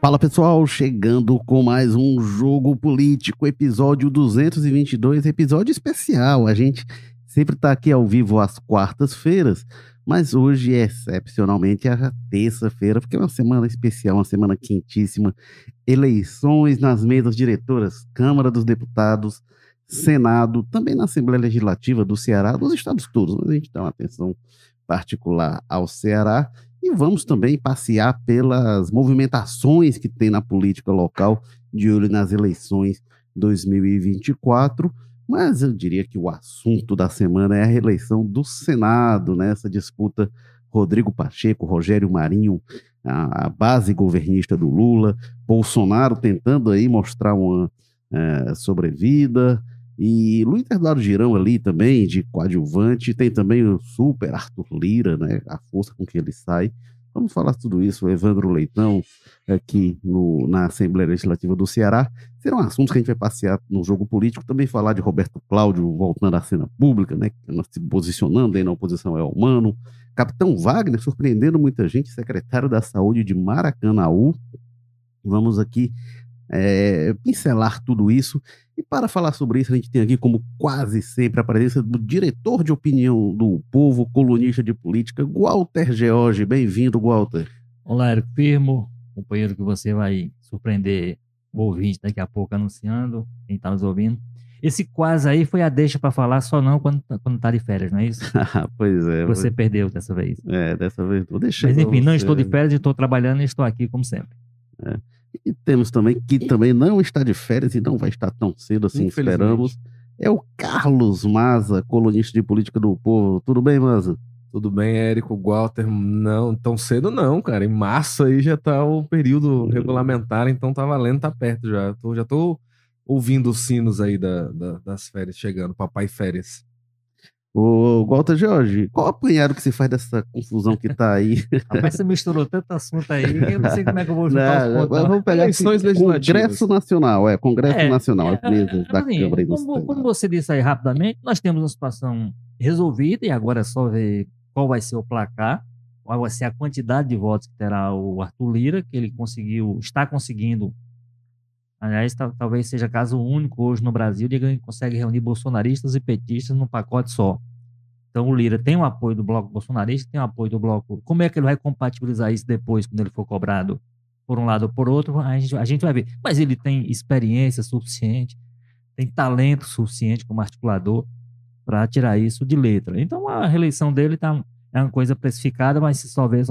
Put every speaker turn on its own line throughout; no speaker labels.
Fala pessoal, chegando com mais um jogo político, episódio 222, episódio especial. A gente sempre tá aqui ao vivo às quartas-feiras, mas hoje é excepcionalmente a terça-feira, porque é uma semana especial, uma semana quentíssima. Eleições nas mesas diretoras, Câmara dos Deputados, Senado, também na Assembleia Legislativa do Ceará, dos estados todos, mas a gente dá uma atenção particular ao Ceará. E vamos também passear pelas movimentações que tem na política local, de olho nas eleições 2024. Mas eu diria que o assunto da semana é a reeleição do Senado, nessa né? disputa Rodrigo Pacheco, Rogério Marinho, a, a, base governista do Lula, Bolsonaro tentando aí mostrar uma é, sobrevida, e Luiz Eduardo Girão ali também, de coadjuvante, tem também o super Arthur Lira, né? A força com que ele sai. Vamos falar tudo isso, Evandro Leitão, aqui no, na Assembleia Legislativa do Ceará. Serão assuntos que a gente vai passear no jogo político, também falar de Roberto Cláudio voltando à cena pública, né? Se posicionando aí na oposição é humano. Capitão Wagner surpreendendo muita gente, secretário da Saúde de Maracanaú. Vamos aqui é, pincelar tudo isso. E para falar sobre isso, a gente tem aqui, como quase sempre, a presença do diretor de opinião do povo, colunista de política, Walter George. Bem-vindo, Walter.
Olá, Érico Firmo, companheiro que você vai surpreender o ouvinte daqui a pouco anunciando, quem está nos ouvindo. Esse quase aí foi a deixa para falar só não quando, quando tá de férias, não é isso?
pois é.
Você perdeu dessa vez.
É, dessa vez vou deixar.
Mas enfim, não estou de férias, estou trabalhando e estou aqui como sempre.
É. E temos também, que também não está de férias e não vai estar tão cedo assim, esperamos, é o Carlos Maza, colunista de política do povo. Tudo bem, Maza?
Tudo bem, Érico Walter? Não, tão cedo não, cara. Em março aí já tá o período uhum. regulamentar, então tá valendo, tá perto já. Tô, já tô ouvindo os sinos aí da, da, das férias chegando, papai férias.
Ô, Walter Jorge, qual apanhado que se faz dessa confusão que tá aí?
Rapaz, você misturou tanto assunto aí que eu não sei como é que eu vou juntar
não, os pontos. Vamos pegar eleições legislativas. Congresso Nacional, é, Congresso é, Nacional, é, é,
da assim, Câmara como, como você disse aí rapidamente, nós temos uma situação resolvida e agora é só ver qual vai ser o placar, qual vai ser a quantidade de votos que terá o Arthur Lira, que ele conseguiu, está conseguindo Aliás, talvez seja caso único hoje no Brasil de que consegue reunir bolsonaristas e petistas num pacote só. Então o Lira tem o apoio do bloco bolsonarista, tem o apoio do bloco. Como é que ele vai compatibilizar isso depois, quando ele for cobrado por um lado ou por outro? A gente, a gente vai ver. Mas ele tem experiência suficiente, tem talento suficiente como articulador para tirar isso de letra. Então a reeleição dele tá, é uma coisa precificada, mas se só vê.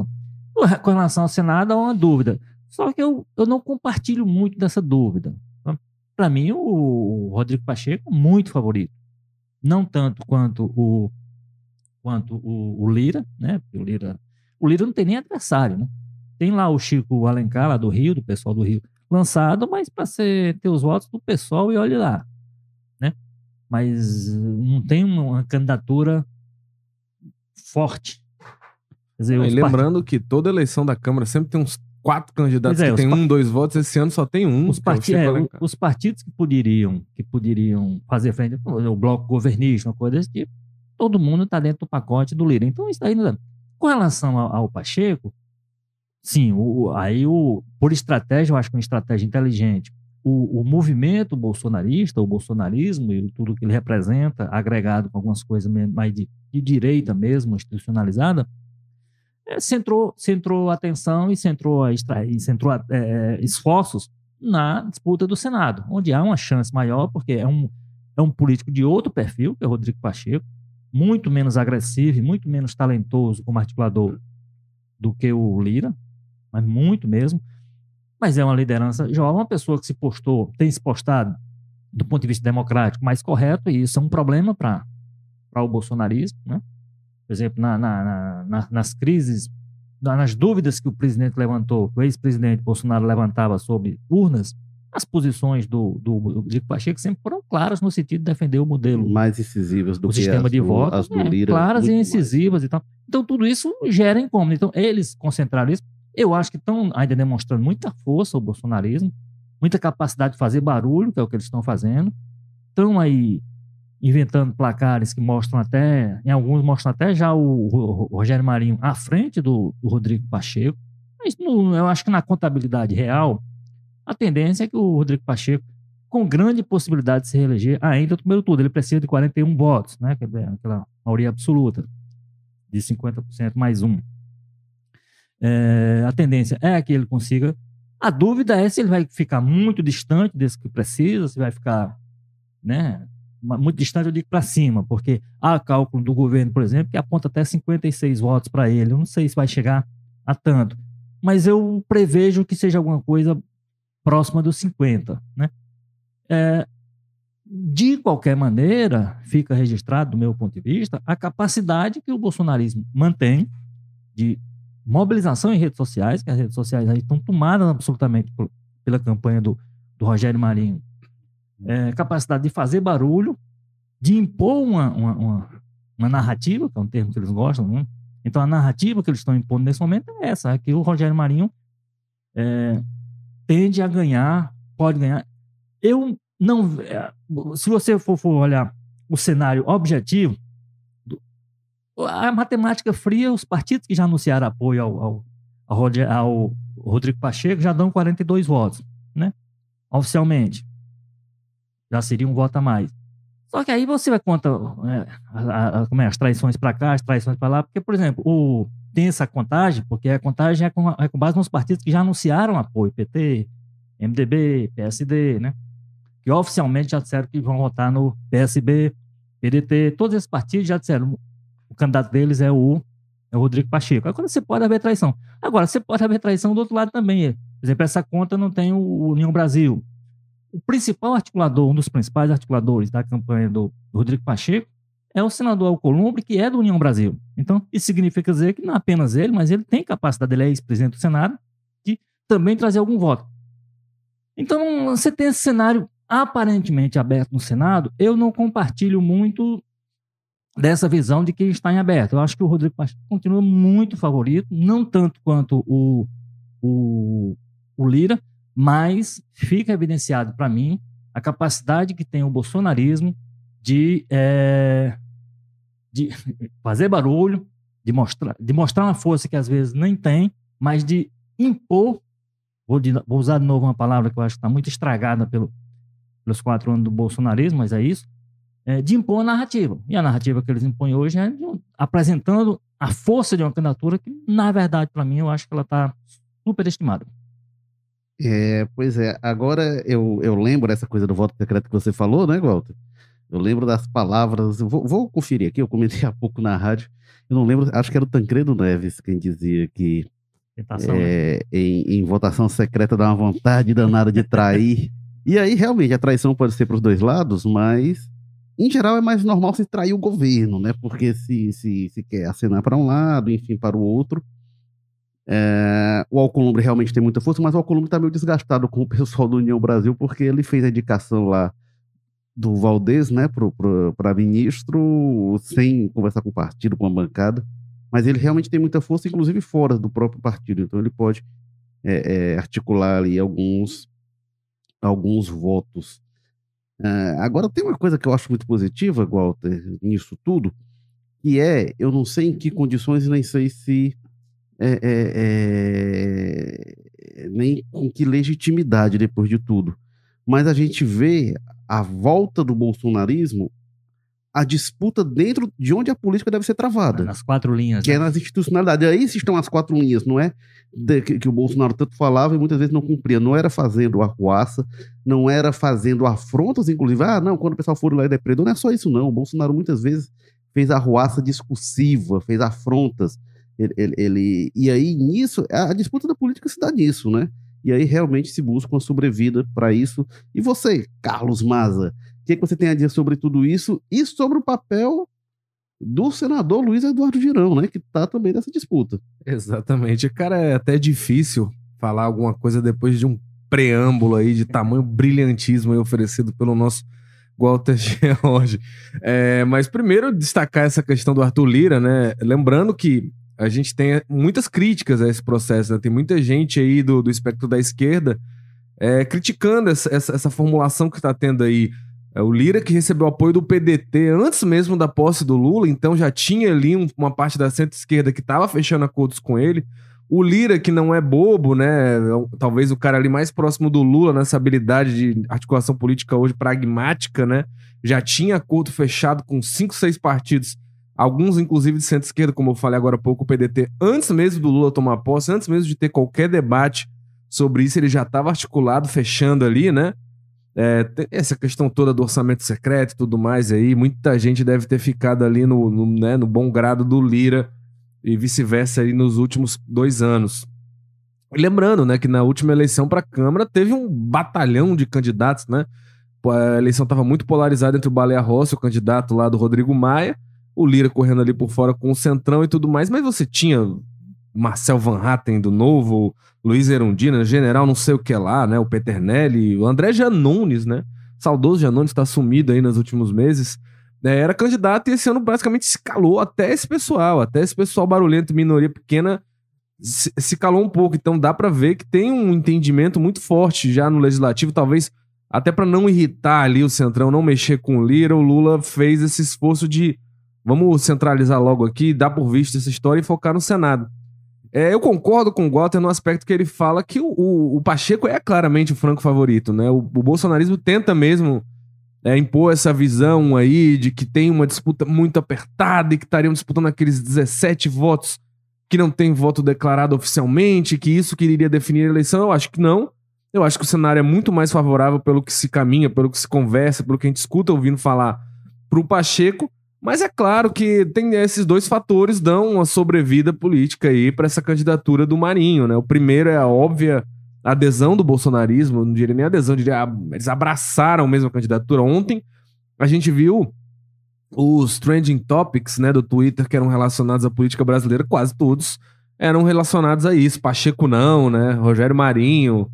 Com relação ao Senado, há uma dúvida. Só que eu, eu não compartilho muito dessa dúvida. Para mim, o Rodrigo Pacheco, muito favorito. Não tanto quanto o quanto o, o Lira, né? o Lira, o Lira não tem nem adversário, né? Tem lá o Chico Alencar, lá do Rio, do pessoal do Rio, lançado, mas para ter os votos do pessoal e olhe lá, né? Mas não tem uma candidatura forte.
Dizer, lembrando part... que toda eleição da Câmara sempre tem uns quatro candidatos é, que tem um, dois votos, esse ano só tem um.
Os, part... é, os partidos que poderiam, que poderiam fazer frente, o bloco governista, uma coisa desse tipo, todo mundo está dentro do pacote do Lira. Então, isso daí não dá. Com relação ao, ao Pacheco, sim, o, aí o, por estratégia, eu acho que uma estratégia inteligente, o, o movimento bolsonarista, o bolsonarismo e tudo que ele representa, agregado com algumas coisas mais de, de direita mesmo, institucionalizada, centrou, centrou atenção e centrou, e centrou é, é, esforços na disputa do Senado, onde há uma chance maior, porque é um, é um político de outro perfil, que é o Rodrigo Pacheco, muito menos agressivo e muito menos talentoso como articulador do que o Lira, mas muito mesmo. Mas é uma liderança jovem, uma pessoa que se postou, tem se postado do ponto de vista democrático mais correto, e isso é um problema para o bolsonarismo, né? Por exemplo, na, na, na, nas crises, nas dúvidas que o presidente levantou, que o ex-presidente Bolsonaro levantava sobre urnas, as posições do, do, do Pacheco sempre foram claras no sentido de defender o modelo
mais incisivas do
o sistema de voto,
as do é, Lira,
claras e incisivas mais. e tal. Então tudo isso gera incômodo. Então eles concentraram isso. Eu acho que estão ainda demonstrando muita força o bolsonarismo, muita capacidade de fazer barulho, que é o que eles estão fazendo. Estão aí inventando placares que mostram até, em alguns mostram até já o, Rogério Marinho à frente do, do Rodrigo Pacheco. Mas no, eu acho que na contabilidade real, a tendência é que o Rodrigo Pacheco, com grande possibilidade de se reeleger, ainda no primeiro turno, ele precisa de 41 votos, né? É aquela maioria absoluta, de 50% mais um. É, a tendência é que ele consiga. A dúvida é se ele vai ficar muito distante desse que precisa, se vai ficar né, muito distante, eu digo para cima, porque há cálculo do governo, por exemplo, que aponta até 56 votos para ele. Eu não sei se vai chegar a tanto, mas eu prevejo que seja alguma coisa próxima dos 50. Né? É, de qualquer maneira, fica registrado, do meu ponto de vista, a capacidade que o bolsonarismo mantém de mobilização em redes sociais, que as redes sociais aí estão tomadas absolutamente por, pela campanha do, do Rogério Marinho é, capacidade de fazer barulho, de impor uma, uma, uma, uma, narrativa, que é um termo que eles gostam, né? Então, a narrativa que eles estão impondo nesse momento é essa, é que o Rogério Marinho é, tende a ganhar, pode ganhar. Eu não... É, se você for, for olhar o cenário objetivo, a matemática fria, os partidos que já anunciaram apoio ao, ao, ao, ao Rodrigo Pacheco já dão 42 votos, né? Oficialmente já seria um voto a mais. Só que aí você vai contar é, a, a, como é, as traições para cá, as traições para lá, porque, por exemplo, o, tem essa contagem, porque a contagem é com, é com base nos partidos que já anunciaram apoio, PT, MDB, PSD, né? Que oficialmente já disseram que vão votar no PSB, PDT, todos esses partidos já disseram, o candidato deles é o, é o Rodrigo Pacheco. Agora você pode haver traição. Agora, você pode haver traição do outro lado também. Por exemplo, essa conta não tem o União Brasil o principal articulador, um dos principais articuladores da campanha do, Rodrigo Pacheco, é o senador Alcolumbre, que é do União Brasil. Então, isso significa dizer que não apenas ele, mas ele tem capacidade, ele é ex-presidente do Senado, de também trazer algum voto. Então, você tem esse cenário aparentemente aberto no Senado, eu não compartilho muito dessa visão de que está em aberto. Eu acho que o Rodrigo Pacheco continua muito favorito, não tanto quanto o, o, o Lira, mas fica evidenciado para mim a capacidade que tem o bolsonarismo de, é, de fazer barulho, de mostrar, de mostrar uma força que às vezes nem tem, mas de impor. Vou, de, vou usar de novo uma palavra que eu acho que está muito estragada pelo, pelos quatro anos do bolsonarismo, mas é isso. É, de impor a narrativa. E a narrativa que eles impõem hoje é de, apresentando a força de uma candidatura que, na verdade, para mim, eu acho que ela está superestimada.
É, pois é, agora eu, eu lembro essa coisa do voto secreto que você falou, né, Walter? Eu lembro das palavras, vou, vou, conferir aqui, eu comentei há pouco na rádio, eu não lembro, acho que era o Tancredo Neves quem dizia que Tentação, é, né? em, em, votação secreta dá uma vontade danada de trair. e aí, realmente, a traição pode ser para os dois lados, mas em geral é mais normal se trair o governo, né? Porque se, se, se quer acenar para um lado, enfim, para o outro, é, o Alcolumbre realmente tem muita força, mas o Alcolumbre está meio desgastado com o pessoal do União Brasil, porque ele fez a indicação lá do Valdez, né, para ministro, sem conversar com o partido, com a bancada. Mas ele realmente tem muita força, inclusive fora do próprio partido. Então ele pode é, é, articular ali alguns, alguns votos. É, agora tem uma coisa que eu acho muito positiva, Walter, nisso tudo, que é, eu não sei em que condições, nem sei se é, é, é, nem com que legitimidade depois de tudo. Mas a gente vê a volta do bolsonarismo, a disputa dentro de onde a política deve ser travada.
Nas quatro linhas.
Que é né? é nas institucionalidades. Aí estão as quatro linhas, não é? De, que, que, o Bolsonaro tanto falava e muitas vezes não cumpria. Não era fazendo arruaça, não era fazendo afrontas, inclusive. Ah, não, quando o pessoal for lá e depredou, não é só isso, não. O Bolsonaro muitas vezes fez arruaça discursiva, fez afrontas ele, ele, ele, e aí, nisso, a disputa da política se dá nisso, né? E aí realmente se busca uma sobrevida para isso. E você, Carlos Maza, o que, que você tem a dizer sobre tudo isso e sobre o papel do senador Luiz Eduardo Girão, né? Que está também nessa disputa.
Exatamente. Cara, é até difícil falar alguma coisa depois de um preâmbulo aí de tamanho brilhantismo oferecido pelo nosso Walter George. É, mas primeiro destacar essa questão do Arthur Lira, né? Lembrando que a gente tem muitas críticas a esse processo, né? Tem muita gente aí do, do espectro da esquerda é, criticando essa, essa, essa, formulação que está tendo aí. É, o Lira, que recebeu apoio do PDT antes mesmo da posse do Lula, então já tinha ali um, uma parte da centro-esquerda que estava fechando acordos com ele. O Lira, que não é bobo, né? Talvez o cara ali mais próximo do Lula nessa habilidade de articulação política hoje pragmática, né? Já tinha acordo fechado com cinco, seis partidos, alguns inclusive de centro-esquerda, como eu falei agora há pouco, o PDT, antes mesmo do Lula tomar posse, antes mesmo de ter qualquer debate sobre isso, ele já estava articulado, fechando ali, né? É, essa questão toda do orçamento secreto e tudo mais aí, muita gente deve ter ficado ali no, no, né, no bom grado do Lira e vice-versa aí nos últimos dois anos. Lembrando, né, que na última eleição para a Câmara teve um batalhão de candidatos, né? A eleição estava muito polarizada entre o Baleia Rossi, o candidato lá do Rodrigo Maia, o Lira correndo ali por fora com o Centrão e tudo mais, mas você tinha Marcel Van Hatten do Novo, Luiz Erundina, general não sei o que lá, né? O Peternelli, o André Janones, né? Saudoso Janones está sumido aí nos últimos meses. É, era candidato e esse ano basicamente se calou até esse pessoal, até esse pessoal barulhento, minoria pequena, se, se calou um pouco. Então dá para ver que tem um entendimento muito forte já no legislativo, talvez até para não irritar ali o Centrão, não mexer com o Lira, o Lula fez esse esforço de vamos centralizar logo aqui, dar por visto essa história e focar no Senado. É, eu concordo com o Walter no aspecto que ele fala que o, o, o Pacheco é claramente o franco favorito, né? O, o bolsonarismo tenta mesmo é, impor essa visão aí de que tem uma disputa muito apertada e que estariam disputando aqueles 17 votos que não tem voto declarado oficialmente, que isso que iria definir a eleição. Eu acho que não. Eu acho que o cenário é muito mais favorável pelo que se caminha, pelo que se conversa, pelo que a gente escuta ouvindo falar para o Pacheco. Mas é claro que tem esses dois fatores dão uma sobrevida política aí para essa candidatura do Marinho, né? O primeiro é a óbvia adesão do bolsonarismo, não diria nem adesão, diria ah, eles abraçaram mesmo a candidatura. Ontem a gente viu os trending topics, né, do Twitter que eram relacionados à política brasileira, quase todos eram relacionados a isso. Pacheco não, né? Rogério Marinho,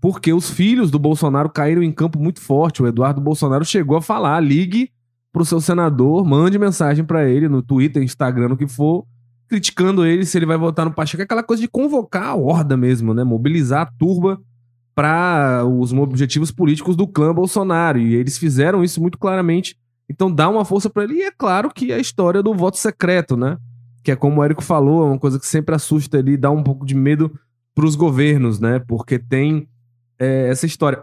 porque os filhos do Bolsonaro caíram em campo muito forte. O Eduardo Bolsonaro chegou a falar: ligue pro seu senador, mande mensagem para ele no Twitter, Instagram, no que for, criticando ele se ele vai votar no Pacheco. É aquela coisa de convocar a horda mesmo, né? Mobilizar a turba para os objetivos políticos do clã Bolsonaro. E eles fizeram isso muito claramente. Então dá uma força para ele. E é claro que a história do voto secreto, né? Que é como o Érico falou, é uma coisa que sempre assusta ali, dá um pouco de medo para os governos, né? Porque tem é, essa história.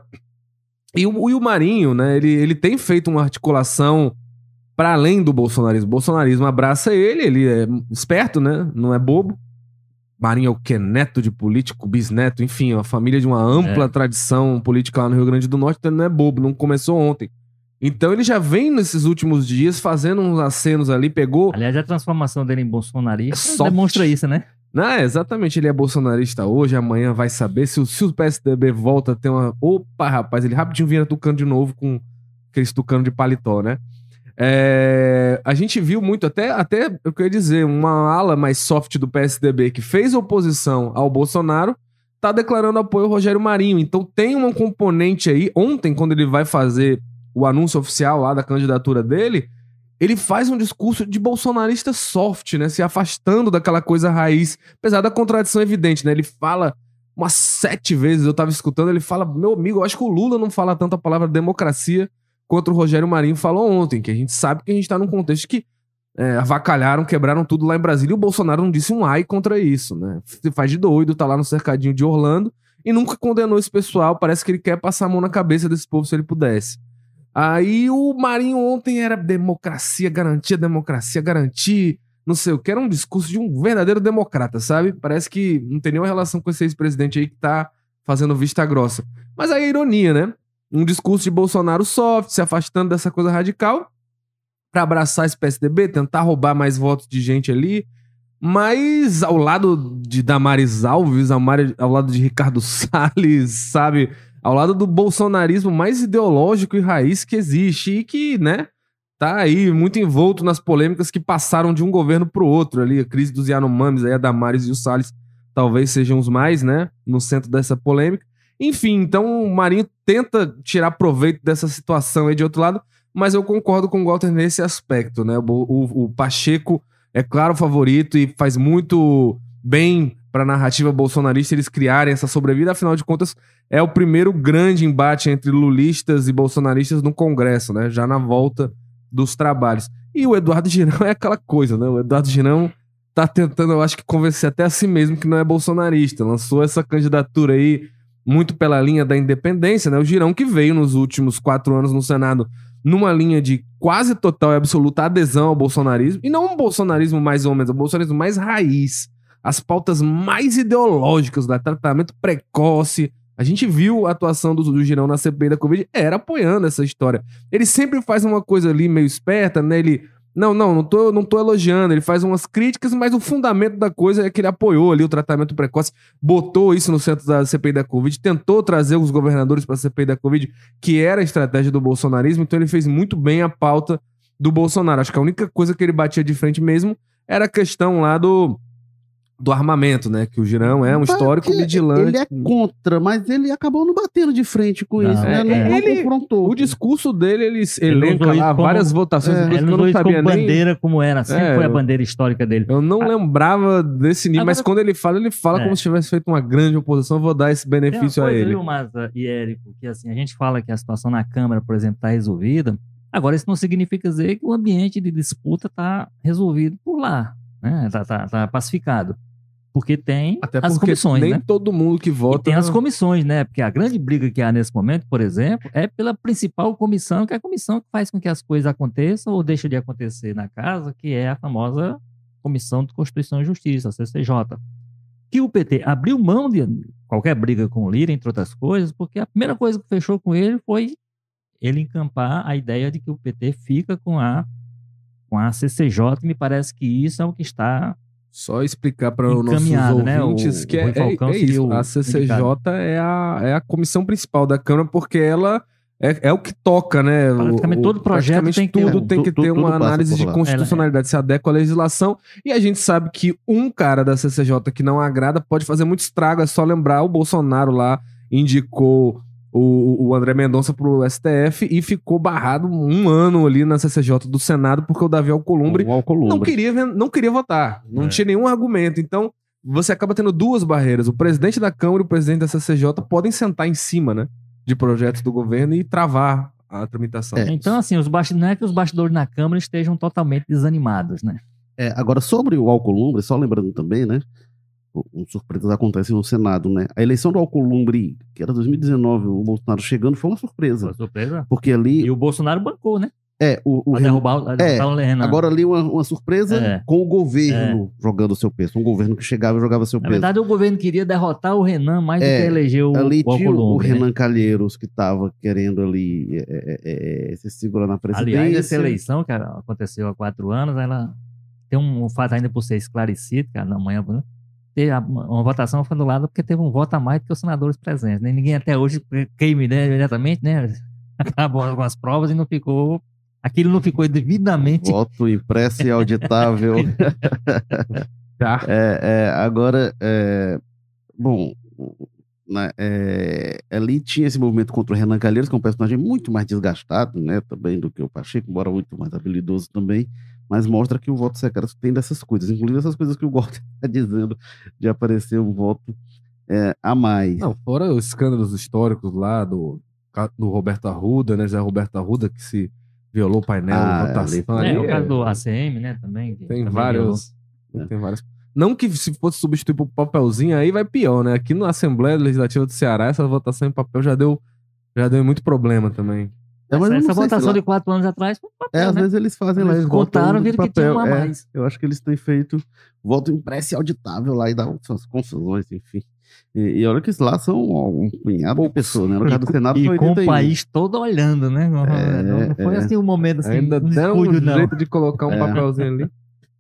E o, e o Marinho, né, ele, ele tem feito uma articulação para além do bolsonarismo. O bolsonarismo abraça ele, ele é esperto, né? Não é bobo. Marinho é o que? Neto de político, bisneto, enfim, uma família de uma ampla é. tradição política lá no Rio Grande do Norte, então ele não é bobo, não começou ontem. Então ele já vem nesses últimos dias fazendo uns acenos ali, pegou.
Aliás, a transformação dele em bolsonarista é demonstra isso, né?
Não, exatamente, ele é bolsonarista hoje, amanhã vai saber se o, se o PSDB volta a ter uma. Opa, rapaz, ele rapidinho vinha tucando de novo com aqueles tucano de paletó, né? É, a gente viu muito, até, até eu queria dizer, uma ala mais soft do PSDB que fez oposição ao Bolsonaro, tá declarando apoio ao Rogério Marinho. Então tem um componente aí. Ontem, quando ele vai fazer o anúncio oficial lá da candidatura dele, ele faz um discurso de bolsonarista soft, né? Se afastando daquela coisa raiz, apesar da contradição evidente, né? Ele fala umas sete vezes, eu tava escutando, ele fala, meu amigo, eu acho que o Lula não fala tanto a palavra democracia quanto o Rogério Marinho falou ontem, que a gente sabe que a gente tá num contexto que é, avacalharam, quebraram tudo lá em Brasília e o Bolsonaro não disse um ai contra isso, né? Se faz de doido, tá lá no cercadinho de Orlando e nunca condenou esse pessoal, parece que ele quer passar a mão na cabeça desse povo se ele pudesse. Aí o Marinho ontem era democracia, garantia, democracia, garantir, não sei o que. Era um discurso de um verdadeiro democrata, sabe? Parece que não tem nenhuma relação com esse ex-presidente aí que tá fazendo vista grossa. Mas aí é ironia, né? Um discurso de Bolsonaro soft, se afastando dessa coisa radical, para abraçar esse PSDB, tentar roubar mais votos de gente ali. Mas ao lado de Damares Alves, ao, lado de Ricardo Salles, sabe? Ao lado do bolsonarismo mais ideológico e raiz que existe e que, né, tá aí muito envolto nas polêmicas que passaram de um governo para o outro ali, a crise dos Yanomamis, aí a Damares e o Salles talvez sejam os mais, né, no centro dessa polêmica. Enfim, então o Marinho tenta tirar proveito dessa situação aí de outro lado, mas eu concordo com o Walter nesse aspecto, né? O, o, o Pacheco é claro o favorito e faz muito bem para a narrativa bolsonarista eles criarem essa sobrevida, afinal de contas, é o primeiro grande embate entre lulistas e bolsonaristas no Congresso, né? Já na volta dos trabalhos. E o Eduardo Girão é aquela coisa, né? O Eduardo Girão tá tentando, eu acho que convencer até a si mesmo que não é bolsonarista. Lançou essa candidatura aí muito pela linha da independência, né? O Girão que veio nos últimos quatro anos no Senado numa linha de quase total e absoluta adesão ao bolsonarismo, e não um bolsonarismo mais ou menos, um bolsonarismo mais raiz. As pautas mais ideológicas do tratamento precoce. A gente viu a atuação do, do Girão na CPI da Covid, era apoiando essa história. Ele sempre faz uma coisa ali meio esperta, né? Ele não, não, não tô, não tô elogiando. Ele faz umas críticas, mas o fundamento da coisa é que ele apoiou ali o tratamento precoce, botou isso no centro da CPI da Covid, tentou trazer os governadores para a CPI da Covid, que era a estratégia do bolsonarismo, então ele fez muito bem a pauta do Bolsonaro. Acho que a única coisa que ele batia de frente mesmo era a questão lá do do armamento, né? Que o Girão é um histórico vigilante.
Ele é contra, mas ele acabou não batendo de frente com não, isso, né? Não,
é, ele, confrontou. O discurso dele, ele elenca lá como, várias votações,
é, ele
eu não sabia
como nem... bandeira como era, sempre é, foi a bandeira histórica dele.
Eu não ah, lembrava desse nível, mas quando ele fala, ele fala é. como se tivesse feito uma grande oposição, eu vou dar esse benefício a ele.
Viu, Maza e Érico, que assim, a gente fala que a situação na Câmara, por exemplo, está resolvida, agora isso não significa dizer que o ambiente de disputa está resolvido por lá, né? Está tá, tá pacificado. Porque tem Até as comissões,
nem
né?
todo mundo que vota...
E tem as comissões, né? Porque a grande briga que há nesse momento, por exemplo, é pela principal comissão, que é a comissão que faz com que as coisas aconteçam ou deixem de acontecer na casa, que é a famosa Comissão de Constituição e Justiça, a CCJ. Que o PT abriu mão de qualquer briga com o Lira, entre outras coisas, porque a primeira coisa que fechou com ele foi ele encampar a ideia de que o PT fica com a, com a CCJ, e me parece que isso é o que está
só explicar para os nossos né? ouvintes né? que é, é, é isso. A CCJ é a, é a comissão principal da Câmara, porque ela é, é o que toca, né?
Praticamente o, todo projeto tem
que tudo ter, tem que ter uma análise de constitucionalidade, se adequa à legislação. E a gente sabe que um cara da CCJ que não agrada pode fazer muito estrago. É só lembrar o Bolsonaro lá indicou o, o André Mendonça pro STF e ficou barrado um ano ali na CCJ do Senado porque o Davi Alcolumbre, o Alcolumbre. Não, queria, não queria votar. Não é. tinha nenhum argumento. Então, você acaba tendo duas barreiras. O presidente da Câmara e o presidente da CCJ podem sentar em cima, né? De projetos do governo e travar a tramitação.
É. Então, assim, os bastidores, não é que os bastidores na Câmara estejam totalmente desanimados, né?
É, agora, sobre o Alcolumbre, só lembrando também, né? Surpresas acontecem no Senado, né? A eleição do Alcolumbre, que era 2019, o Bolsonaro chegando, foi uma surpresa. Foi
surpresa?
Porque ali...
E o Bolsonaro bancou, né?
É, o, o
derrubar,
é, o agora ali uma, uma surpresa é. com o governo é. jogando o seu peso. Um governo que chegava e jogava seu peso.
Na verdade, o governo queria derrotar o Renan mais é, do que eleger o
Ali
o
tinha
o
né? Renan Calheiros que estava querendo ali é, é, se segurar na presidência.
Aliás, essa eleição, que aconteceu há quatro anos, ela tem um fato ainda por ser esclarecido, cara, na manhã, ter uma votação foi anulada porque teve um voto a mais do que os senadores presentes. Né? Ninguém até hoje queime né, imediatamente, né? Acabou algumas provas e não ficou. Aquilo não ficou devidamente.
Voto impresso e auditável.
tá.
É, é, agora, é, bom, né, é, ali tinha esse movimento contra o Renan Calheiros, que é um personagem muito mais desgastado, né, também do que o Pacheco, embora muito mais habilidoso também mas mostra que o voto secreto tem dessas coisas, inclusive essas coisas que o Walter está dizendo de aparecer um voto é, a mais.
Não, fora os escândalos históricos lá do, do Roberto Arruda, né? Zé Roberto Arruda, que se violou o painel ah, de votação.
Ali, é, o caso do ACM, né? Também.
Tem também vários. É. Tem vários. Não que se fosse substituir por papelzinho, aí vai pior, né? Aqui na Assembleia Legislativa do Ceará, essa votação em papel já deu, já deu muito problema também.
É, essa, essa votação de quatro anos atrás
foi papel, É, às né? vezes eles fazem eles lá, eles
contaram, viram que tinha uma
é,
mais.
Eu acho que eles têm feito voto impresso e auditável lá e dá umas confusões, enfim. E, e olha que lá são um punhado de pessoas, né? No caso do Senado
e,
foi
com o país todo olhando, né? Não,
é,
não foi
é.
assim um momento assim,
Ainda
um
deu um jeito de colocar um é. papelzinho ali.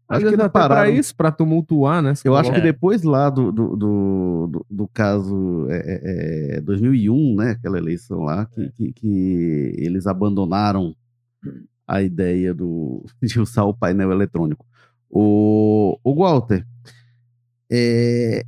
Acho que dá para isso, para tumultuar, né?
Eu acho que depois lá do, do, do, do, do caso é, é, 2001, é, né? Aquela eleição lá, que, é. que, que, eles abandonaram a ideia do, de usar o painel eletrônico. O, o Walter, é,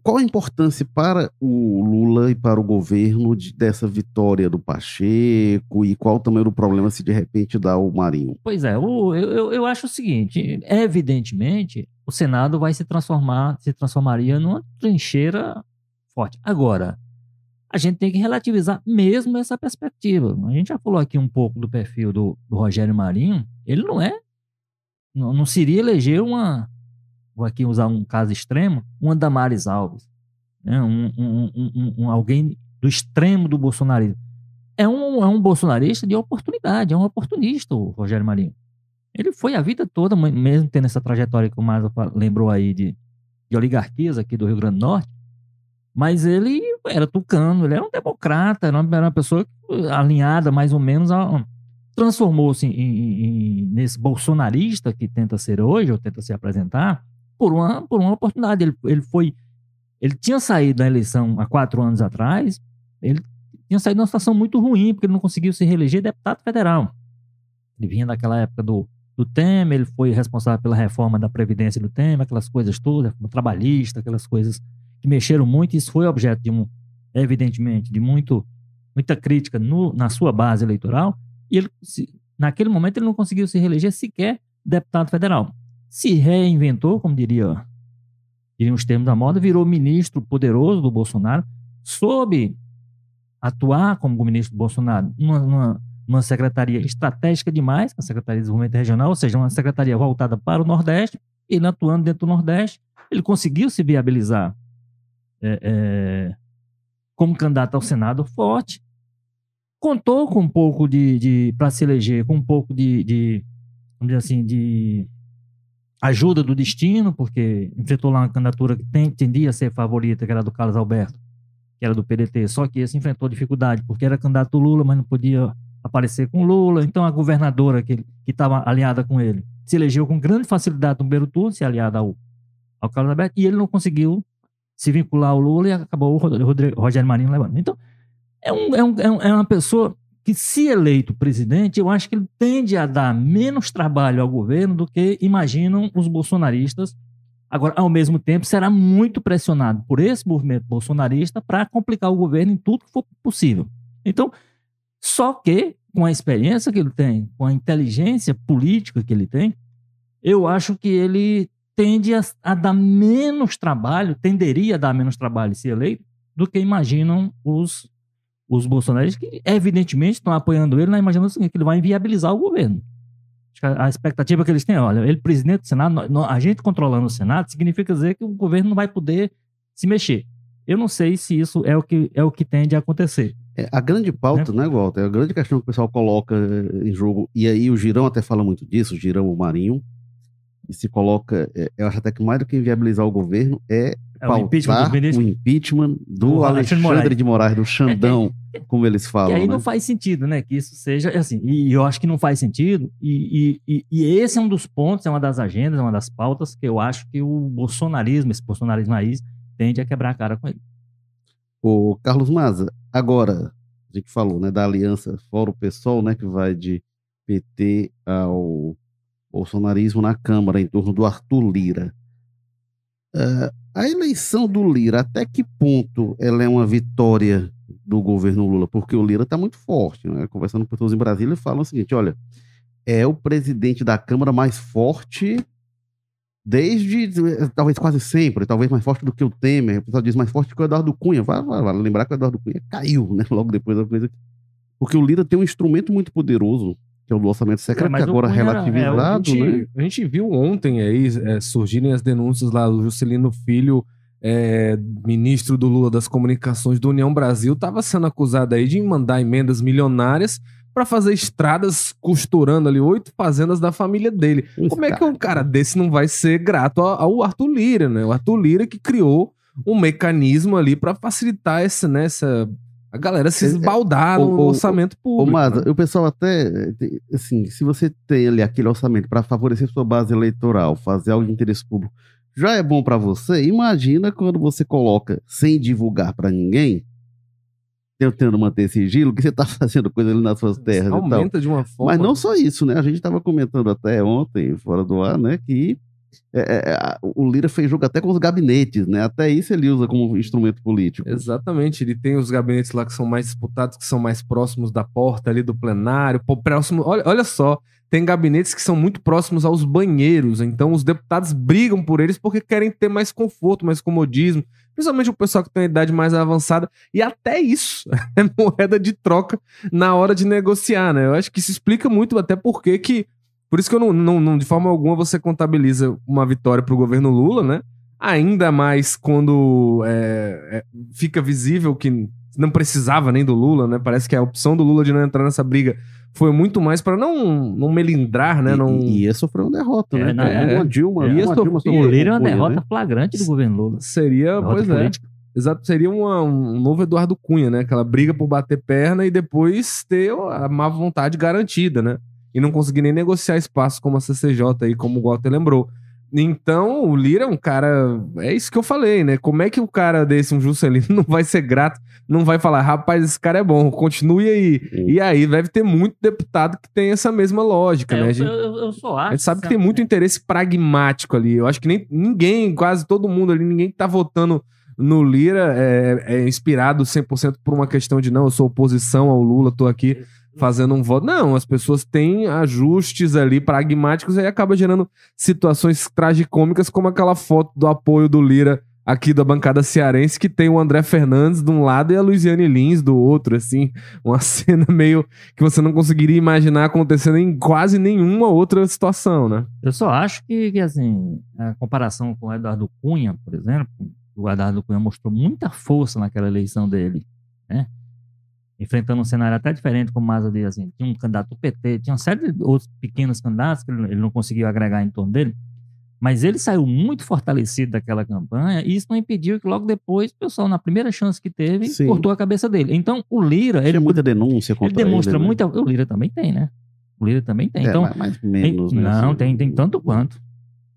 qual a importância para o Lula e para o governo de, dessa vitória do Pacheco e qual o tamanho do problema se de repente dá o Marinho?
Pois é, eu, eu, eu acho o seguinte, evidentemente o Senado vai se transformar, se transformaria numa trincheira forte. Agora, a gente tem que relativizar mesmo essa perspectiva. A gente já falou aqui um pouco do perfil do, do Rogério Marinho, ele não é, não, não seria eleger uma vou aqui usar um caso extremo, uma Damares Alves, né? um, um, um, alguém do extremo do bolsonarismo. É um, é um bolsonarista de oportunidade, é um oportunista, o Rogério Marinho. Ele foi a vida toda, mesmo tendo essa trajetória que o Maza lembrou aí de, de oligarquias aqui do Rio Grande do Norte, mas ele era tucano, ele era um democrata, era uma, era uma pessoa alinhada mais ou menos a, transformou-se nesse bolsonarista que tenta ser hoje, ou tenta se apresentar, por uma, por uma oportunidade. Ele, ele foi. Ele tinha saído da eleição há quatro anos atrás, ele tinha saído numa situação muito ruim, porque ele não conseguiu se reeleger deputado federal. Ele vinha daquela época do, do Temer, ele foi responsável pela reforma da Previdência do Temer, aquelas coisas todas, reforma trabalhista, aquelas coisas que mexeram muito, e isso foi objeto de um, evidentemente, de muito, muita crítica no, na sua base eleitoral, e ele, se, naquele momento ele não conseguiu se reeleger sequer deputado federal. Se reinventou, como diria, diriam os termos da moda, virou ministro poderoso do Bolsonaro, soube atuar como ministro do Bolsonaro numa, numa, numa secretaria estratégica demais, a Secretaria de Desenvolvimento Regional, ou seja, uma secretaria voltada para o Nordeste, ele atuando dentro do Nordeste, ele conseguiu se viabilizar é, é, como candidato ao Senado forte, contou com um pouco de, de para se eleger, com um pouco de, de, vamos dizer assim, de ajuda do destino, porque enfrentou lá uma candidatura que tem, tendia a ser favorita, que era do Carlos Alberto, que era do PDT, só que esse enfrentou dificuldade, porque era candidato Lula, mas não podia aparecer com Lula, então a governadora que estava alinhada com ele se elegeu com grande facilidade no primeiro turno, se aliada ao, ao Carlos Alberto, e ele não conseguiu se vincular ao Lula e acabou o Rogério Marinho levando. Então, é, um, é, um, é, é uma pessoa que, se eleito presidente, eu acho que ele tende a dar menos trabalho ao governo do que imaginam os bolsonaristas. Agora, ao mesmo tempo, será muito pressionado por esse movimento bolsonarista para complicar o governo em tudo que for possível. Então, só que, com a experiência que ele tem, com a inteligência política que ele tem, eu acho que ele tende a, a dar menos trabalho, tenderia a dar menos trabalho se eleito, do que imaginam os os bolsonaristas que, evidentemente, estão apoiando ele na imaginação seguinte, que ele vai inviabilizar o governo. A expectativa que eles têm, olha, ele presidente do Senado, a gente controlando o Senado, significa dizer que o governo não vai poder se mexer. Eu não sei se isso é o que, é o que tende a acontecer.
É, a grande pauta, né, né Walter? A grande questão que o pessoal coloca em jogo, e aí o Girão até fala muito disso, o Girão, o Marinho, e se coloca, é, eu acho até que mais do que inviabilizar o governo é, é o impeachment, o impeachment do o Alexandre, Moraes. de Moraes, do Xandão, como eles falam. E
aí
né?
não faz sentido, né? Que isso seja assim. E eu acho que não faz sentido. E, e, e, esse é um dos pontos, é uma das agendas, é uma das pautas que eu acho que o bolsonarismo, esse bolsonarismo raiz, tende a quebrar a cara com ele.
O Carlos Maza, agora, a gente falou, né, da aliança fora o PSOL, né, que vai de PT ao bolsonarismo na Câmara em torno do Arthur Lira. Uh, a eleição do Lira, até que ponto ela é uma vitória do governo Lula? Porque o Lira está muito forte. Né? Conversando com pessoas em Brasília, falam o seguinte: olha, é o presidente da Câmara mais forte desde, talvez quase sempre, talvez mais forte do que o Temer. O pessoal diz mais forte que o Eduardo Cunha. Vale, vale lembrar que o Eduardo Cunha caiu né? logo depois da coisa. Porque o Lira tem um instrumento muito poderoso que é o do orçamento secreto, é, que agora relativizado, é, a gente, né?
A gente viu ontem aí é, surgirem as denúncias lá do Juscelino Filho, é, ministro do Lula das Comunicações do União Brasil, estava sendo acusado aí de mandar emendas milionárias para fazer estradas costurando ali oito fazendas da família dele. Isso, Como é que um cara desse não vai ser grato ao Arthur Lira, né? O Arthur Lira que criou um mecanismo ali para facilitar essa, né, essa a galera se esbaldar no o, orçamento público.
Mas né? o pessoal até, assim, se você tem ali aquele orçamento para favorecer sua base eleitoral, fazer algo de interesse público, já é bom para você. Imagina quando você coloca sem divulgar para ninguém, tentando manter sigilo, que você está fazendo coisa ali nas suas terras
Aumenta de uma forma.
Mas não só isso, né? A gente estava comentando até ontem, fora do ar, né, que é, é, é o Lira fez jogo até com os gabinetes, né? Até isso ele usa como instrumento político.
Exatamente, ele tem os gabinetes lá que são mais disputados, que são mais próximos da porta ali do plenário, próximo. Olha, olha só, tem gabinetes que são muito próximos aos banheiros, então os deputados brigam por eles porque querem ter mais conforto, mais comodismo, principalmente o pessoal que tem uma idade mais avançada, e até isso é moeda de troca na hora de negociar, né? Eu acho que isso explica muito até porque que Por isso que eu não, não, não de forma alguma você contabiliza uma vitória para o governo Lula, né? Ainda mais quando é, é, fica visível que não precisava nem do Lula, né? Parece que a opção do Lula de não entrar nessa briga foi muito mais para não, não melindrar, né?
E,
não...
e ia sofrer uma derrota,
É,
né?
não,
É,
é.
uma Dilma,
Ia
uma
sofrer-
Dilma
e
sofreu
é uma derrota
né?
flagrante do governo Lula.
Seria,
Derrota
pois é.
política.
Exato, seria uma- um novo Eduardo Cunha, né? Aquela briga por bater perna e depois ter a má vontade garantida, né? E não conseguir nem negociar espaço como a CCJ aí, como o Walter lembrou. Então, o Lira é um cara. É isso que eu falei, né? Como é que o cara desse, um Juscelino, não vai ser grato, não vai falar, rapaz, esse cara é bom, continue aí.
Sim.
E aí, deve ter muito deputado que tem essa mesma lógica,
É,
né? A
eu,
gente,
eu- eu só acho.
a gente sabe que tem muito interesse pragmático ali. Eu acho que nem ninguém, quase todo mundo ali, ninguém que tá votando no Lira é, é inspirado 100% por uma questão de não, eu sou oposição ao Lula, tô aqui fazendo um voto. Não, as pessoas têm ajustes ali pragmáticos e aí acaba gerando situações tragicômicas como aquela foto do apoio do Lira aqui da bancada cearense que tem o André Fernandes de um lado e a Luiziane Lins do outro, assim, uma cena meio que você não conseguiria imaginar acontecendo em quase nenhuma outra situação, né?
Eu só acho que, que, assim, a comparação com o Eduardo Cunha, por exemplo, o Eduardo Cunha mostrou muita força naquela eleição dele, né? Enfrentando um cenário até diferente, como o Maza disse, assim, tinha um candidato do PT, tinha uma série de outros pequenos candidatos que ele, ele não conseguiu agregar em torno dele, mas ele saiu muito fortalecido daquela campanha e isso não impediu que logo depois o pessoal, na primeira chance que teve,
Sim.
cortou a cabeça dele. Então, o Lira,
Tinha
ele,
muita denúncia
ele
contra
demonstra
ele, né?
muita... O Lira também tem, né? O Lira também tem.
É,
então,
mas mais
tem-
menos, né?
não,
assim.
tem, tem tanto quanto.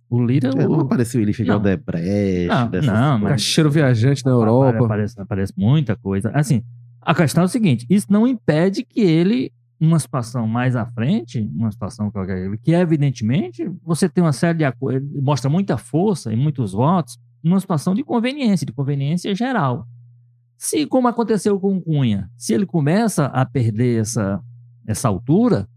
O Lira.
É, não
o-
apareceu ele de
Não.
Aldebrecht,
Não, não, mas-
Cacheiro viajante na Europa.
Aparece, aparece muita coisa. Assim, a questão é o seguinte: isso não impede que ele, numa situação mais à frente, numa situação que evidentemente você tem uma série de aco- ele mostra muita força e muitos votos, numa situação de conveniência, de conveniência geral. Se, como aconteceu com Cunha, se ele começa a perder essa, essa altura,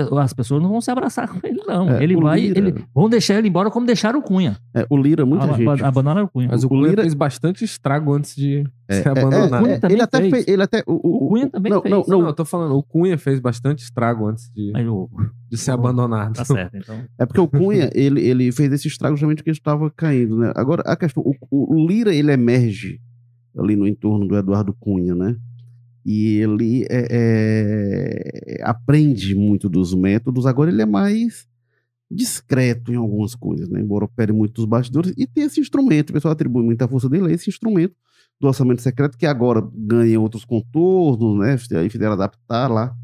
as pe- as pessoas não vão se abraçar com ele, não.
É,
ele
o
vai.
Lira-
Ele, vão deixar ele embora como deixaram o Cunha.
É, o Lira, muita
Ab-
gente.
Abandonaram o Cunha.
Mas o,
O
Cunha
Lira-
fez bastante estrago antes de
É,
ser
é,
abandonado.
Cunha
é, ele até
fez.
fez. Ele até, o,
O Cunha também
não,
fez.
Não,
Não,
não,
eu tô falando, o Cunha fez bastante estrago antes de,
o-
de ser abandonado.
Tá certo, então.
É porque o Cunha, ele, ele fez esse estrago justamente porque estava caindo, né? Agora, a questão, o, o- o Lira, ele emerge ali no entorno do Eduardo Cunha, né? E ele é, é, aprende muito dos métodos, agora ele é mais discreto em algumas coisas, né? Embora opere muito dos bastidores, e tem esse instrumento, o pessoal atribui muita força dele a esse instrumento do orçamento secreto, que agora ganha outros contornos, né? Aí fizeram adaptar lá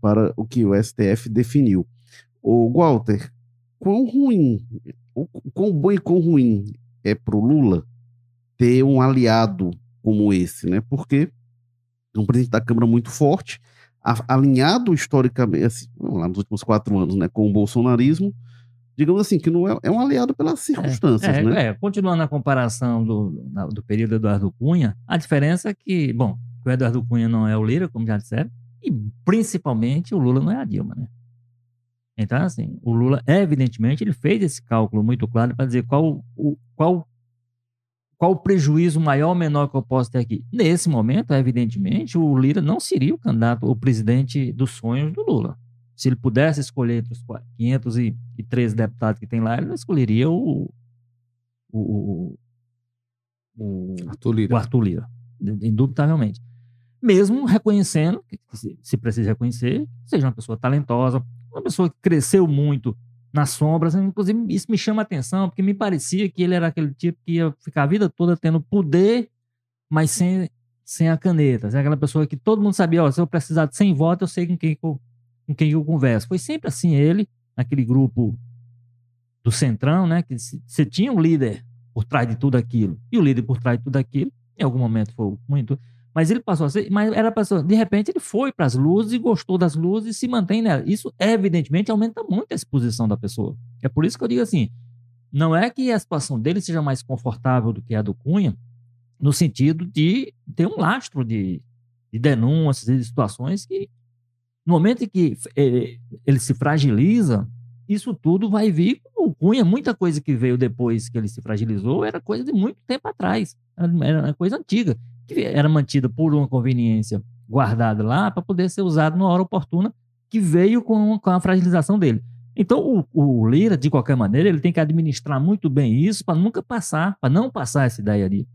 para o que o STF definiu. O Walter, quão ruim, o quão bom e quão ruim é pro Lula ter um aliado como esse, né? Porque um presidente da Câmara muito forte, alinhado historicamente, assim, lá, nos últimos quatro anos, né, com o bolsonarismo, digamos assim, que não é, é um aliado pelas circunstâncias,
É,
né?
é, continuando a comparação do, na- do período Eduardo Cunha, a diferença é que, bom, o Eduardo Cunha não é o Lira, como já disseram, e principalmente o Lula não é a Dilma, né? Então, assim, o Lula, evidentemente, ele fez esse cálculo muito claro para dizer qual o, qual, qual o prejuízo maior ou menor que eu posso ter aqui. Nesse momento, evidentemente, o Lira não seria o candidato, o presidente dos sonhos do Lula. Se ele pudesse escolher entre os 513 deputados que tem lá, ele escolheria o, o, o,
Arthur
o
Lira.
Arthur Lira, indubitavelmente. Mesmo reconhecendo, se precisa reconhecer, seja uma pessoa talentosa, uma pessoa que cresceu muito nas sombras. Inclusive, isso me chama a atenção, porque me parecia que ele era aquele tipo que ia ficar a vida toda tendo poder, mas sem, sem a caneta. É aquela pessoa que todo mundo sabia, se eu precisar de 100 votos, eu sei com quem, que eu, com quem eu converso. Foi sempre assim ele, naquele grupo do Centrão, né? Que você tinha um líder por trás de tudo aquilo, e o líder por trás de tudo aquilo, em algum momento foi muito. Mas ele passou a ser, mas era pessoa, de repente ele foi para as luzes e gostou das luzes e se mantém nela. Isso, evidentemente, aumenta muito a exposição da pessoa. É por isso que eu digo assim: não é que a situação dele seja mais confortável do que a do Cunha, no sentido de ter um lastro de, de denúncias e de situações que, no momento em que ele, ele se fragiliza, isso tudo vai vir com o Cunha. Muita coisa que veio depois que ele se fragilizou era coisa de muito tempo atrás. Era, era coisa antiga, que era mantida por uma conveniência guardada lá para poder ser usado na hora oportuna, que veio com, com a fragilização dele. Então, o, o Lira, de qualquer maneira, ele tem que administrar muito bem isso para nunca passar, para não passar essa ideia de,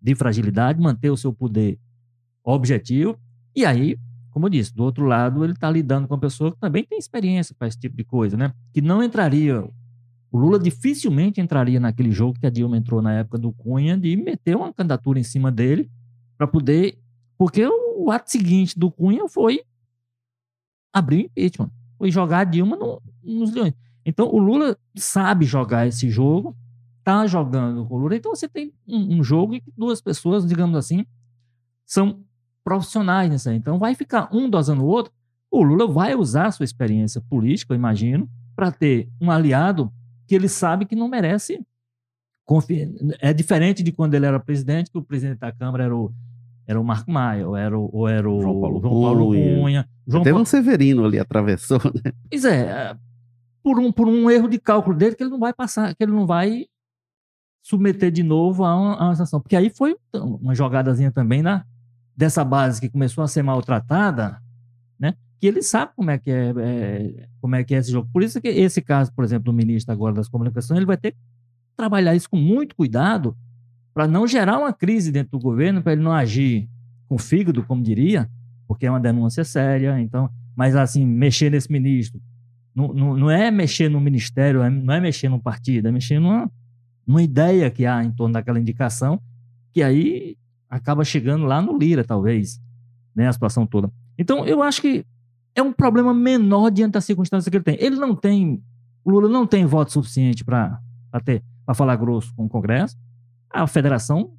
de fragilidade, manter o seu poder objetivo. E aí, como eu disse, do outro lado, ele está lidando com uma pessoa que também tem experiência para esse tipo de coisa, né? Que não entraria. O Lula dificilmente entraria naquele jogo que a Dilma entrou na época do Cunha de meter uma candidatura em cima dele para poder. Porque o, ato seguinte do Cunha foi abrir o impeachment. Foi jogar a Dilma no, nos leões. Então, o Lula sabe jogar esse jogo, tá jogando com o Lula. Então, você tem um, um jogo em que duas pessoas, digamos assim, são profissionais nisso aí. Então vai ficar um dosando o outro. O Lula vai usar a sua experiência política, eu imagino, para ter um aliado que ele sabe que não merece. É diferente de quando ele era presidente, que o presidente da Câmara era o, era o Marco Maia, ou era o, ou era o João Paulo, João Paulo Cunha. João
Até Paulo... um Severino ali atravessou, né?
Pois é, por um, por um erro de cálculo dele que ele não vai passar, que ele não vai submeter de novo a uma, a uma sanção. Porque aí foi uma jogadazinha também na, dessa base que começou a ser maltratada, né? Que ele sabe como é que é, é, como é que é esse jogo. Por isso que esse caso, por exemplo, do ministro agora das comunicações, ele vai ter que trabalhar isso com muito cuidado para não gerar uma crise dentro do governo, para ele não agir com fígado, como diria, porque é uma denúncia séria. Então, mas assim, mexer nesse ministro não, não, não é mexer no ministério, é, não é mexer no partido, é mexer numa, numa ideia que há em torno daquela indicação, que aí acaba chegando lá no Lira, talvez, né, a situação toda. Então, eu acho que é um problema menor diante da circunstância que ele tem. Ele não tem, o Lula não tem voto suficiente para ter, para falar grosso com o Congresso. A federação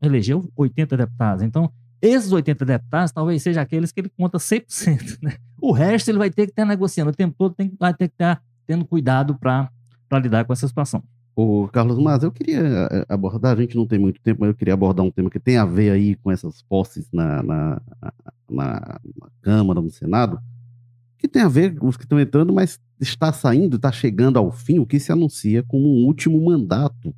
elegeu 80 deputados. Então, esses 80 deputados talvez sejam aqueles que ele conta 100%. Né? O resto ele vai ter que estar negociando o tempo todo, tem, vai ter que estar tendo cuidado para lidar com essa situação.
O Carlos Mas, eu queria eh, abordar, a gente não tem muito tempo, mas eu queria abordar um tema que tem a ver aí com essas posses na, na, na, na Câmara, no Senado, que tem a ver com os que estão entrando, mas está saindo, está chegando ao fim, o que se anuncia como um último mandato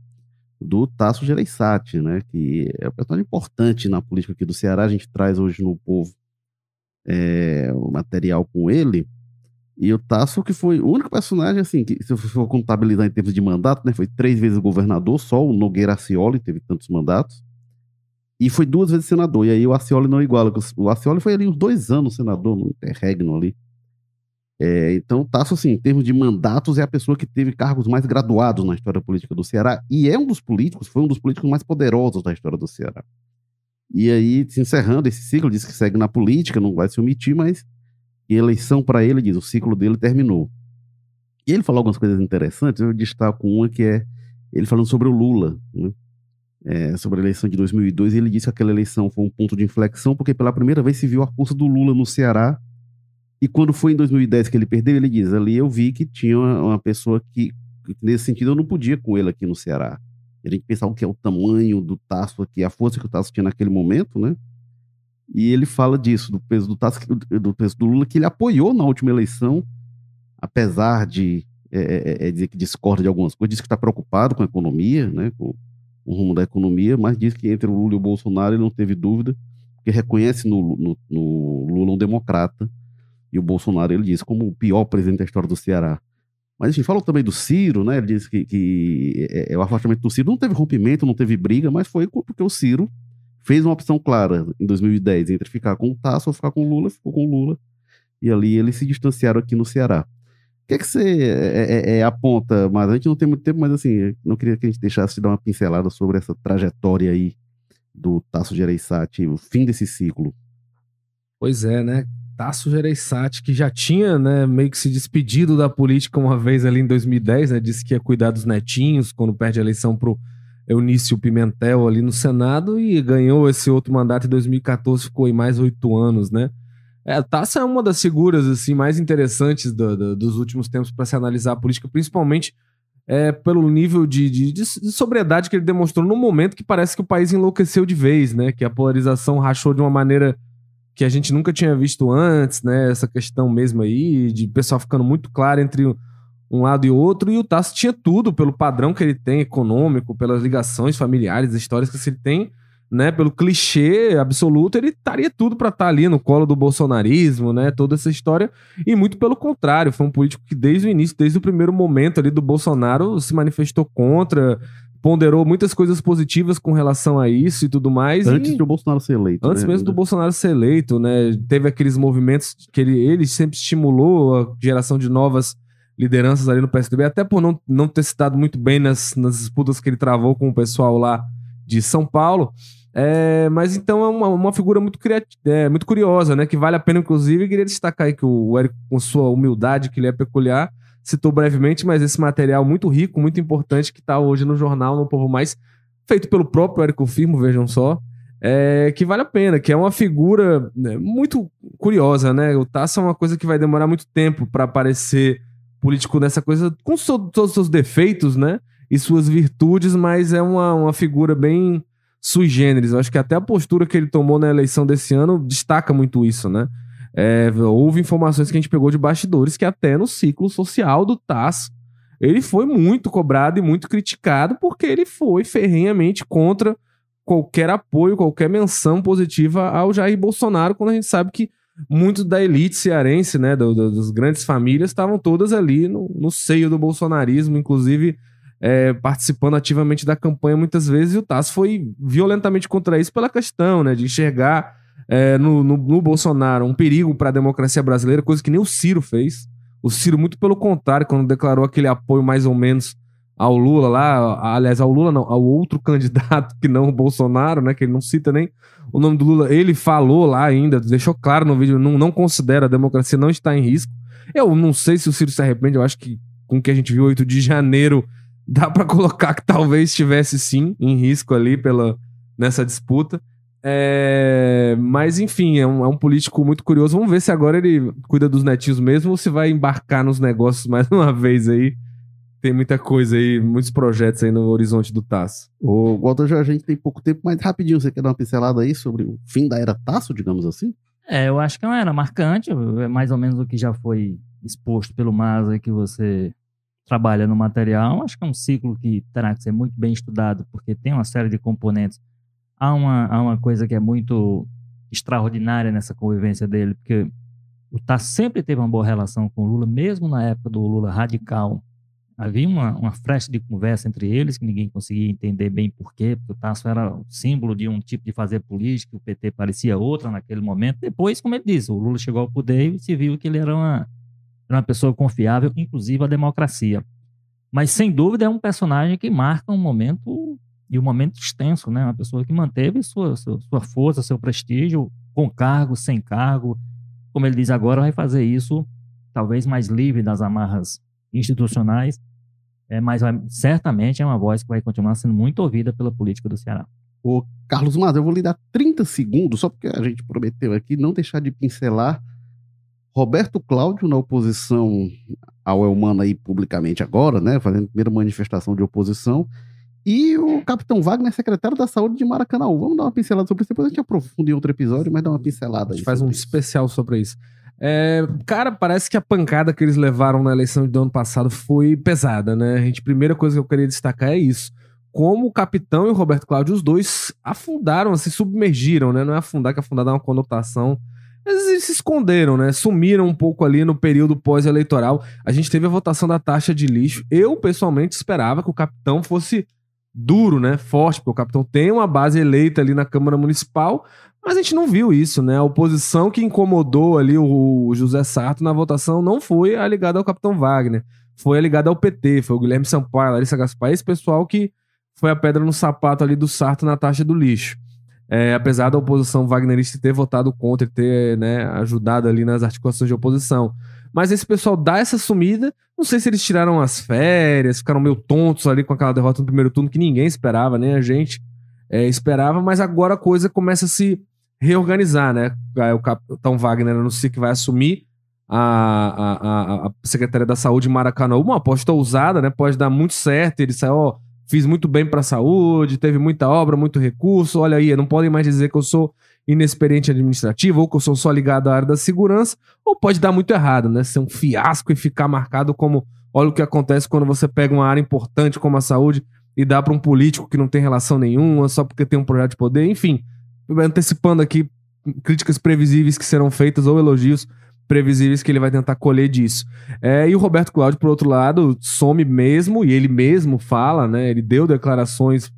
do Tasso Gereissati, né, que é um personagem importante na política aqui do Ceará, a gente traz hoje no Povo é, o material com ele, e o Tasso, que foi o único personagem, assim, que se eu for contabilizar em termos de mandato, né, foi três vezes governador, só o Nogueira Acioli teve tantos mandatos, e foi duas vezes senador, e aí o Acioli não iguala, o Acioli foi ali uns dois anos senador, no interregno ali. É, então, Tasso, assim, em termos de mandatos, é a pessoa que teve cargos mais graduados na história política do Ceará, e é um dos políticos, foi um dos políticos mais poderosos da história do Ceará. E aí, se encerrando esse ciclo, diz que segue na política, não vai se omitir, mas eleição para ele, diz, o ciclo dele terminou. E ele falou algumas coisas interessantes, eu destaco uma que é ele falando sobre o Lula, né? é, sobre a eleição de 2002, e ele disse que aquela eleição foi um ponto de inflexão, porque pela primeira vez se viu a força do Lula no Ceará, e quando foi em 2010 que ele perdeu, ele diz, ali eu vi que tinha uma, uma pessoa que, nesse sentido, eu não podia com ele aqui no Ceará. A gente pensar o que é o tamanho do Tasso aqui, a força que o Tasso tinha naquele momento, né? E ele fala disso, do peso do, Task, do peso do Lula, que ele apoiou na última eleição, apesar de é, é, é, é dizer que discorda de algumas coisas, diz que está preocupado com a economia, né, com o rumo da economia, mas diz que entre o Lula e o Bolsonaro ele não teve dúvida, porque reconhece no, no, no Lula um democrata, e o Bolsonaro ele diz como o pior presidente da história do Ceará. Mas enfim, falou também do Ciro, né? Ele disse que, que é, é, o afastamento do Ciro não teve rompimento, não teve briga, mas foi porque o Ciro fez uma opção clara em 2010 entre ficar com o Tasso ou ficar com o Lula, ficou com o Lula. E ali eles se distanciaram aqui no Ceará. O que é que você é, é, é, aponta, mas a gente não tem muito tempo, mas assim, não queria que a gente deixasse de dar uma pincelada sobre essa trajetória aí do Tasso Gereissati, o fim desse ciclo.
Pois é, né? Tasso Gereissati, que já tinha, né, meio que se despedido da política uma vez ali em 2010, né, disse que ia cuidar dos netinhos quando perde a eleição pro Eunício Pimentel ali no Senado e ganhou esse outro mandato em 2014, ficou em mais oito anos, né? É, Taça é uma das figuras assim mais interessantes do, do, dos últimos tempos para se analisar a política, principalmente é, pelo nível de, de, de, sobriedade que ele demonstrou no momento que parece que o país enlouqueceu de vez, né? Que a polarização rachou de uma maneira que a gente nunca tinha visto antes, né? Essa questão mesmo aí de pessoal ficando muito claro entre um lado e outro, e o Tasso tinha tudo pelo padrão que ele tem econômico, pelas ligações familiares, histórias que ele tem, né, pelo clichê absoluto, ele estaria tudo para estar tá ali no colo do bolsonarismo, né, toda essa história, e muito pelo contrário, foi um político que desde o início, desde o primeiro momento ali do Bolsonaro, se manifestou contra, ponderou muitas coisas positivas com relação a isso e tudo mais.
Antes
e...
do Bolsonaro ser eleito.
Antes
né?
mesmo do Bolsonaro ser eleito, né, teve aqueles movimentos que ele, ele sempre estimulou a geração de novas lideranças ali no PSDB, até por não, não ter se dado muito bem nas, nas disputas que ele travou com o pessoal lá de São Paulo. É, mas então é uma, uma figura muito, é, muito curiosa, né? Que vale a pena, inclusive, queria destacar aí que o Eric, com sua humildade, que ele é peculiar, citou brevemente, mas esse material muito rico, muito importante, que está hoje no jornal, no Povo Mais, feito pelo próprio Érico Firmo, vejam só, é, que vale a pena, que é uma figura né, muito curiosa, né? O Tasso é uma coisa que vai demorar muito tempo para aparecer político nessa coisa, com so, todos os seus defeitos, né? E suas virtudes, mas é uma, uma figura bem sui generis. Eu acho que até a postura que ele tomou na eleição desse ano destaca muito isso, né? É, houve informações que a gente pegou de bastidores que até no ciclo social do TAS ele foi muito cobrado e muito criticado porque ele foi ferrenhamente contra qualquer apoio, qualquer menção positiva ao Jair Bolsonaro, quando a gente sabe que muito da elite cearense, né, do, do, das grandes famílias, estavam todas ali no, no seio do bolsonarismo, inclusive é, participando ativamente da campanha muitas vezes, e o Tasso foi violentamente contra isso pela questão né, de enxergar é, no, no, no, Bolsonaro um perigo para a democracia brasileira, coisa que nem o Ciro fez. O Ciro, muito pelo contrário, quando declarou aquele apoio mais ou menos ao Lula lá, aliás, ao Lula não, ao outro candidato que não o Bolsonaro, né, que ele não cita nem o nome do Lula, ele falou lá ainda, deixou claro no vídeo, não, não considera a democracia, não está em risco. Eu não sei se o Ciro se arrepende, eu acho que com o que a gente viu 8 de janeiro dá para colocar que talvez estivesse sim em risco ali pela, nessa disputa. É, mas enfim, é um, é um, político muito curioso. Vamos ver se agora ele cuida dos netinhos mesmo ou se vai embarcar nos negócios mais uma vez aí. Tem muita coisa aí, muitos projetos aí no horizonte do Tasso.
O Walter, já a gente tem pouco tempo, mas rapidinho, você quer dar uma pincelada aí sobre o fim da era Tasso, digamos assim?
É, eu acho que é uma era marcante, é mais ou menos o que já foi exposto pelo Maza que você trabalha no material. Acho que é um ciclo que terá que ser muito bem estudado, porque tem uma série de componentes. Há uma, há uma coisa que é muito extraordinária nessa convivência dele, porque o Tasso sempre teve uma boa relação com o Lula, mesmo na época do Lula radical. Havia uma, uma fresta de conversa entre eles que ninguém conseguia entender bem por quê, porque o Tasso era símbolo de um tipo de fazer política, o PT parecia outra naquele momento. Depois, como ele disse, o Lula chegou ao poder e se viu que ele era uma, era uma pessoa confiável, inclusive a democracia. Mas, sem dúvida, é um personagem que marca um momento, e um momento extenso, né? Uma pessoa que manteve sua, sua, sua força, seu prestígio, com cargo, sem cargo. Como ele diz agora, vai fazer isso talvez mais livre das amarras institucionais, é, mas vai, certamente é uma voz que vai continuar sendo muito ouvida pela política do Ceará.
O Carlos Mas, eu vou lhe dar 30 segundos, só porque a gente prometeu aqui não deixar de pincelar Roberto Cláudio na oposição ao Elmano aí publicamente agora, né, fazendo a primeira manifestação de oposição, e o Capitão Wagner, secretário da Saúde de Maracanã. Vamos dar uma pincelada sobre isso, depois a gente aprofunda em outro episódio, mas dá uma pincelada. A
gente faz um isso. especial sobre isso. É, cara, parece que a pancada que eles levaram na eleição do ano passado foi pesada, né? A gente, primeira coisa que eu queria destacar é isso. Como o capitão e o Roberto Cláudio, os dois afundaram, se submergiram, né? Não é afundar, que afundar dá uma conotação eles se esconderam, né? Sumiram um pouco ali no período pós-eleitoral. A gente teve a votação da taxa de lixo. Eu, pessoalmente, esperava que o capitão fosse duro, né? Forte, porque o capitão tem uma base eleita ali na Câmara Municipal, mas a gente não viu isso, né? A oposição que incomodou ali o José Sarto na votação não foi a ligada ao capitão Wagner, foi a ligada ao PT, foi o Guilherme Sampaio, Larissa Gaspar, esse pessoal que foi a pedra no sapato ali do Sarto na taxa do lixo. É, apesar da oposição wagnerista ter votado contra e ter né, ajudado ali nas articulações de oposição. Mas esse pessoal dá essa sumida. Não sei se eles tiraram as férias, ficaram meio tontos ali com aquela derrota no primeiro turno que ninguém esperava, nem a gente é, esperava. Mas agora a coisa começa a se reorganizar, né? O capitão Wagner anuncia que vai assumir a, a, a, Secretaria da Saúde Maracanã. Uma aposta ousada, né? Pode dar muito certo. Ele saiu, ó, fiz muito bem para a saúde, teve muita obra, muito recurso. Olha aí, não podem mais dizer que eu sou inexperiente administrativo ou que eu sou só ligado à área da segurança, ou pode dar muito errado, né? Ser um fiasco e ficar marcado como olha o que acontece quando você pega uma área importante como a saúde e dá para um político que não tem relação nenhuma, só porque tem um projeto de poder, enfim. Antecipando aqui críticas previsíveis que serão feitas ou elogios previsíveis que ele vai tentar colher disso. É, e o Roberto Cláudio, por outro lado, some mesmo, e ele mesmo fala, né? Ele deu declarações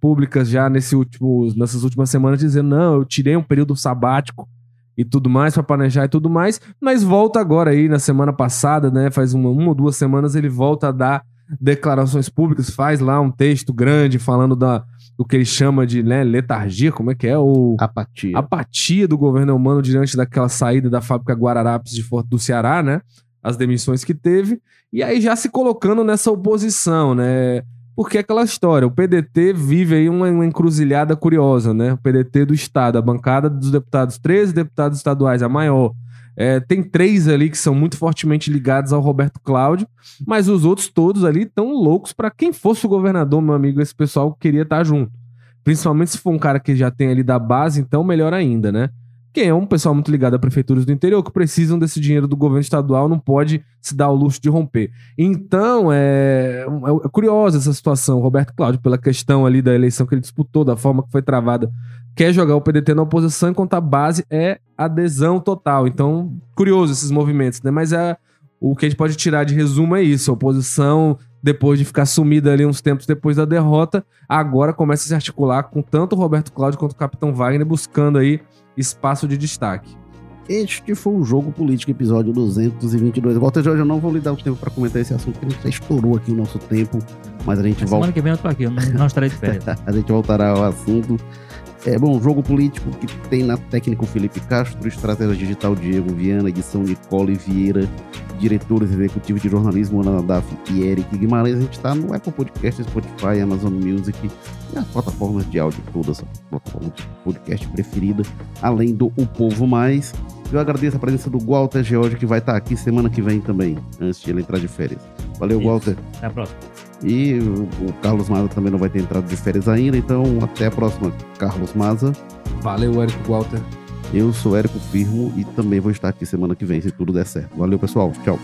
públicas já nesse último, nessas últimas semanas dizendo: não, eu tirei um período sabático e tudo mais para planejar e tudo mais, mas volta agora aí na semana passada, né? Faz uma, uma ou duas semanas ele volta a dar declarações públicas, faz lá um texto grande falando da do que ele chama de né, letargia, como é que é? O,
apatia.
Apatia do governo humano diante daquela saída da fábrica Guararapes de, do Ceará, né? As demissões que teve. E aí já se colocando nessa oposição, né? Porque é aquela história, o PDT vive aí uma, uma encruzilhada curiosa, né? O PDT do Estado, a bancada dos deputados, 13 deputados estaduais, a maior. É, tem três ali que são muito fortemente ligados ao Roberto Cláudio, mas os outros todos ali estão loucos para quem fosse o governador, meu amigo, esse pessoal queria estar tá junto. Principalmente se for um cara que já tem ali da base, então melhor ainda, né? Quem é um pessoal muito ligado a prefeituras do interior que precisam desse dinheiro do governo estadual não pode se dar o luxo de romper. Então, é, é, é curiosa essa situação. Roberto Cláudio, pela questão ali da eleição que ele disputou, da forma que foi travada quer jogar o PDT na oposição, enquanto a base é adesão total. Então, curioso esses movimentos, né? Mas é, o que a gente pode tirar de resumo é isso: a oposição, depois de ficar sumida ali uns tempos depois da derrota, agora começa a se articular com tanto o Roberto Cláudio quanto o Capitão Wagner, buscando aí espaço de destaque.
Este foi o Jogo Político, episódio 222. Walter Jorge, eu não vou lhe dar o tempo para comentar esse assunto, porque a gente já estourou aqui o nosso tempo, mas a gente volta.
Semana que vem eu tô aqui, eu não, não estarei de férias.
a gente voltará ao assunto. É, bom, jogo político que tem na técnica o Felipe Castro, estratégia digital Diego Viana, edição Nicole Vieira, diretores executivos de jornalismo Ana Nadaf e Eric Guimarães. A gente está no Apple Podcast, Spotify, Amazon Music e as plataformas de áudio todas, a plataforma de podcast preferida, além do O Povo Mais. Eu agradeço a presença do Walter George, que vai estar aqui semana que vem também, antes de ele entrar de férias. Valeu, Isso. Walter.
Até a próxima.
E o Carlos Maza também não vai ter entrado de férias ainda, então até a próxima, Carlos Maza.
Valeu, Érico Walter.
Eu sou Érico Firmo e também vou estar aqui semana que vem, se tudo der certo. Valeu, pessoal. Tchau.